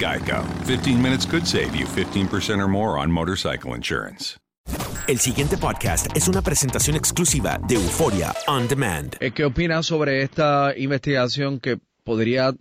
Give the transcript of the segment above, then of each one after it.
Geico. 15 minutes could save you 15% or more on motorcycle insurance. El siguiente podcast es una presentación exclusiva de Euforia On Demand. Eh, ¿Qué opinas sobre esta investigación que podría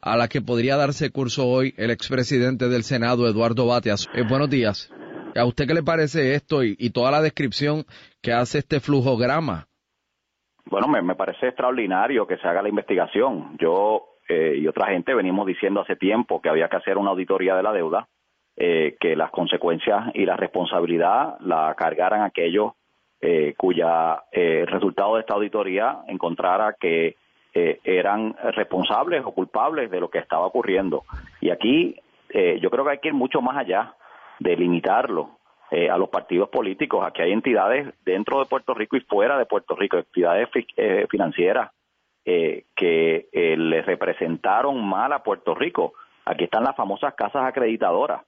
a la que podría darse curso hoy el expresidente del Senado, Eduardo Bateas? Eh, buenos días. ¿A usted qué le parece esto y, y toda la descripción que hace este flujograma? Bueno, me, me parece extraordinario que se haga la investigación. Yo eh, y otra gente venimos diciendo hace tiempo que había que hacer una auditoría de la deuda, eh, que las consecuencias y la responsabilidad la cargaran aquellos eh, cuya eh, resultado de esta auditoría encontrara que eh, eran responsables o culpables de lo que estaba ocurriendo. Y aquí yo creo que hay que ir mucho más allá de limitarlo a los partidos políticos. Aquí hay entidades dentro de Puerto Rico y fuera de Puerto Rico, entidades fi- financieras eh, que eh, le representaron mal a Puerto Rico. Aquí están las famosas casas acreditadoras.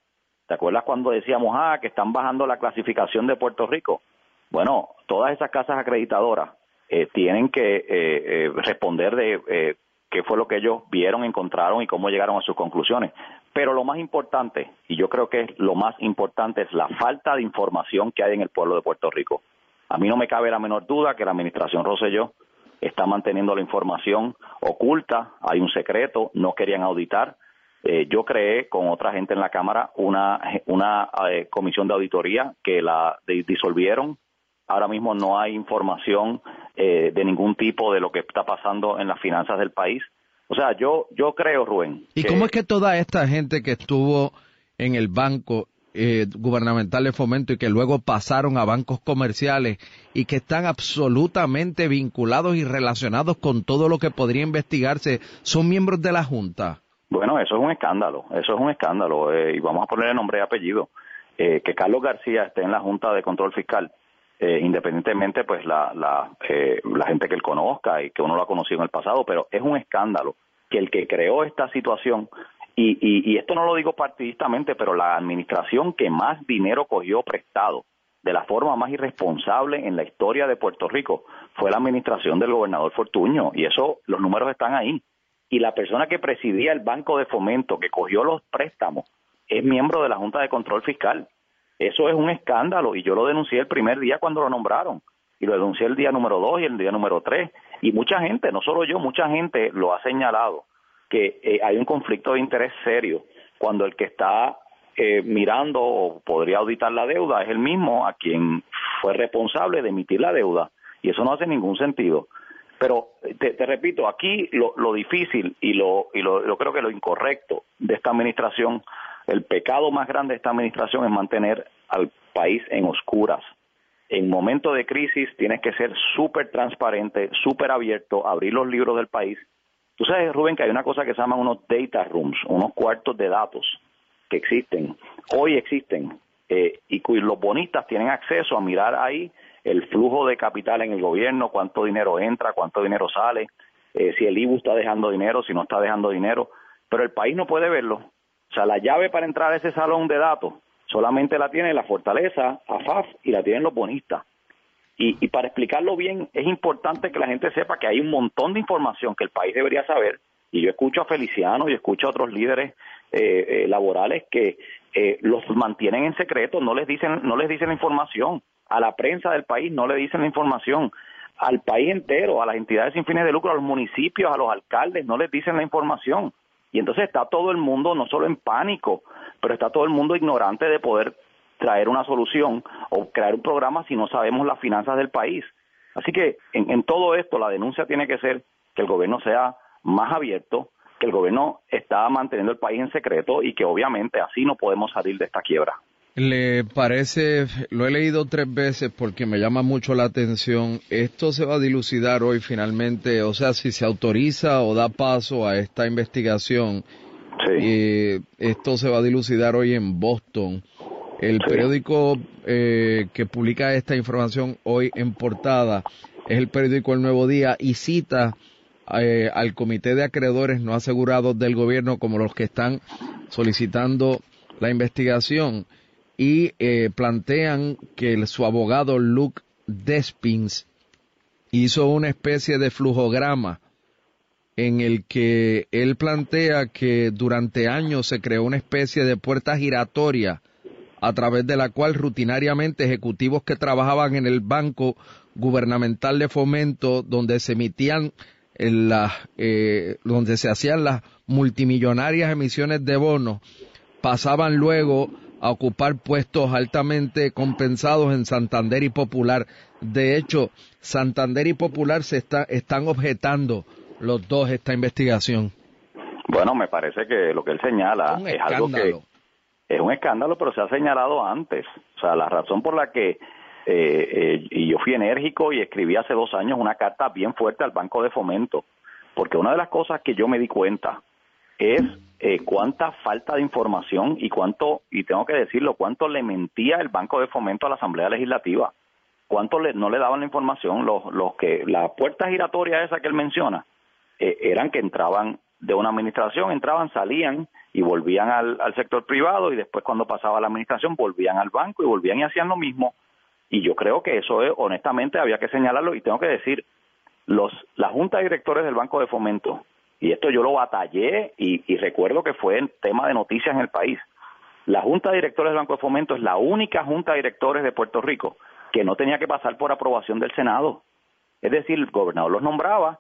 ¿Te acuerdas cuando decíamos, ah, que están bajando la clasificación de Puerto Rico? Bueno, todas esas casas acreditadoras eh, tienen que eh, eh, responder de eh, qué fue lo que ellos vieron, encontraron y cómo llegaron a sus conclusiones. Pero lo más importante, y yo creo que lo más importante es la falta de información que hay en el pueblo de Puerto Rico. A mí no me cabe la menor duda que la administración Rosselló está manteniendo la información oculta, hay un secreto, no querían auditar. Eh, yo creé con otra gente en la Cámara una, una eh, comisión de auditoría que la di- disolvieron. Ahora mismo no hay información eh, de ningún tipo de lo que está pasando en las finanzas del país. O sea, yo, yo creo, Rubén. ¿Y cómo es que toda esta gente que estuvo en el banco eh, gubernamental de fomento y que luego pasaron a bancos comerciales y que están absolutamente vinculados y relacionados con todo lo que podría investigarse son miembros de la Junta? Bueno, eso es un escándalo, eso es un escándalo, eh, y vamos a ponerle nombre y apellido. Eh, que Carlos García esté en la Junta de Control Fiscal, eh, independientemente, pues, la, la, la gente que él conozca y que uno lo ha conocido en el pasado, pero es un escándalo que el que creó esta situación, y, y, y esto no lo digo partidistamente, pero la administración que más dinero cogió prestado de la forma más irresponsable en la historia de Puerto Rico fue la administración del gobernador Fortuño, y eso, los números están ahí. Y la persona que presidía el Banco de Fomento, que cogió los préstamos, es miembro de la Junta de Control Fiscal. Eso es un escándalo y yo lo denuncié el primer día cuando lo nombraron y lo denuncié el día número dos y el día número tres. Y mucha gente, no solo yo, mucha gente lo ha señalado que eh, hay un conflicto de interés serio cuando el que está eh, mirando o podría auditar la deuda es el mismo a quien fue responsable de emitir la deuda y eso no hace ningún sentido. Pero te, repito, aquí lo, lo difícil y, lo, y lo, lo creo que lo incorrecto de esta administración, el pecado más grande de esta administración es mantener al país en oscuras. En momentos de crisis tienes que ser súper transparente, súper abierto, abrir los libros del país. Tú sabes, Rubén, que hay una cosa que se llama unos data rooms, unos cuartos de datos que existen, hoy existen, eh, y los bonistas tienen acceso a mirar ahí el flujo de capital en el gobierno, cuánto dinero entra, cuánto dinero sale, eh, si el IBU está dejando dinero, si no está dejando dinero, pero el país no puede verlo. O sea, la llave para entrar a ese salón de datos solamente la tiene la Fortaleza, AFAF y la tienen los bonistas. Y, y, para explicarlo bien, es importante que la gente sepa que hay un montón de información que el país debería saber. Y yo escucho a Feliciano y escucho a otros líderes eh, eh, laborales que eh, los mantienen en secreto, no les dicen, no les dicen la información. A la prensa del país no le dicen la información. Al país entero, a las entidades sin fines de lucro, a los municipios, a los alcaldes, no les dicen la información. Y entonces está todo el mundo no solo en pánico, pero está todo el mundo ignorante de poder traer una solución o crear un programa si no sabemos las finanzas del país. Así que en, en todo esto la denuncia tiene que ser que el gobierno sea más abierto, que el gobierno está manteniendo el país en secreto y que obviamente así no podemos salir de esta quiebra. ¿Le parece, lo he leído tres veces porque me llama mucho la atención, esto se va a dilucidar hoy finalmente, o sea, si se autoriza o da paso a esta investigación, sí. esto se va a dilucidar hoy en Boston. El periódico eh, que publica esta información hoy en portada es el periódico El Nuevo Día y cita eh, al comité de acreedores no asegurados del gobierno como los que están solicitando la investigación y eh, plantean que su abogado Luke Despins hizo una especie de flujograma en el que él plantea que durante años se creó una especie de puerta giratoria a través de la cual rutinariamente ejecutivos que trabajaban en el Banco Gubernamental de Fomento, donde se emitían en la, eh, donde se hacían las multimillonarias emisiones de bonos, pasaban luego a ocupar puestos altamente compensados en Santander y Popular. De hecho, Santander y Popular se está, están objetando los dos esta investigación. Bueno, me parece que lo que él señala es algo que es un escándalo, pero se ha señalado antes. O sea, la razón por la que eh, eh, y yo fui enérgico y escribí hace dos años una carta bien fuerte al Banco de Fomento, porque una de las cosas que yo me di cuenta es eh, cuánta falta de información y cuánto, y tengo que decirlo, cuánto le mentía el Banco de Fomento a la Asamblea Legislativa, cuánto le, no le daban la información, los, los que, la puerta giratoria esa que él menciona, eran que entraban de una administración, entraban, salían y volvían al, al sector privado y después cuando pasaba la administración volvían al banco y volvían y hacían lo mismo y yo creo que eso es, honestamente había que señalarlo y tengo que decir, los, la Junta de Directores del Banco de Fomento, y esto yo lo batallé y, recuerdo que fue tema de noticias en el país, la Junta de Directores del Banco de Fomento es la única Junta de Directores de Puerto Rico que no tenía que pasar por aprobación del Senado. Es decir, el gobernador los nombraba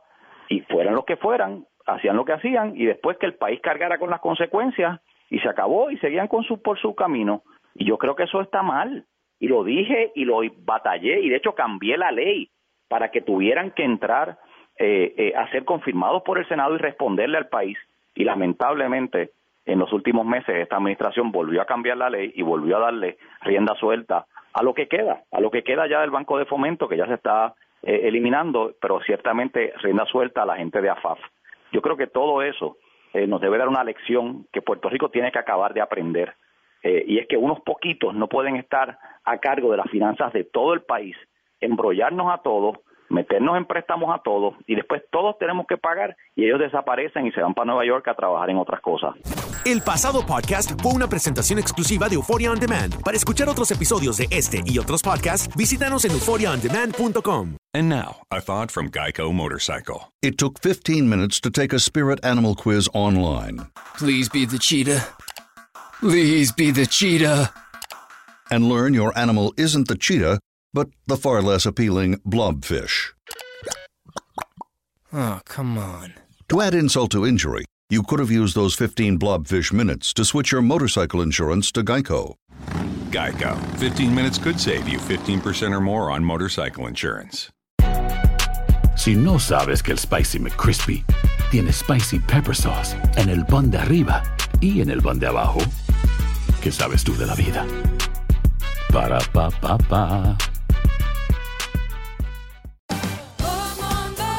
y fueran los que fueran, hacían lo que hacían y después que el país cargara con las consecuencias y se acabó y seguían con su, por su camino. Y yo creo que eso está mal y lo dije y lo batallé y de hecho cambié la ley para que tuvieran que entrar eh, eh, a ser confirmados por el Senado y responderle al país y lamentablemente en los últimos meses esta administración volvió a cambiar la ley y volvió a darle rienda suelta a lo que queda, a lo que queda ya del Banco de Fomento que ya se está eh, eliminando, pero ciertamente rienda suelta a la gente de AFAF. Yo creo que todo eso nos debe dar una lección que Puerto Rico tiene que acabar de aprender eh, y es que unos poquitos no pueden estar a cargo de las finanzas de todo el país, embrollarnos a todos, meternos en préstamos a todos y después todos tenemos que pagar y ellos desaparecen y se van para Nueva York a trabajar en otras cosas. El pasado podcast fue una presentación exclusiva de Euphoria On Demand. Para escuchar otros episodios de este y otros podcasts, visítanos en euphoriaondemand.com. And now, a thought from Geico Motorcycle. It took 15 minutes to take a spirit animal quiz online. Please be the cheetah. Please be the cheetah. And learn your animal isn't the cheetah, but the far less appealing blobfish. Oh, come on. To add insult to injury, You could have used those 15 blobfish minutes to switch your motorcycle insurance to Geico. Geico. 15 minutes could save you 15% or more on motorcycle insurance. Si no sabes que el Spicy McCrispy tiene Spicy Pepper Sauce en el pan de arriba y en el pan de abajo, ¿qué sabes tú de la vida? Para, pa, pa, pa.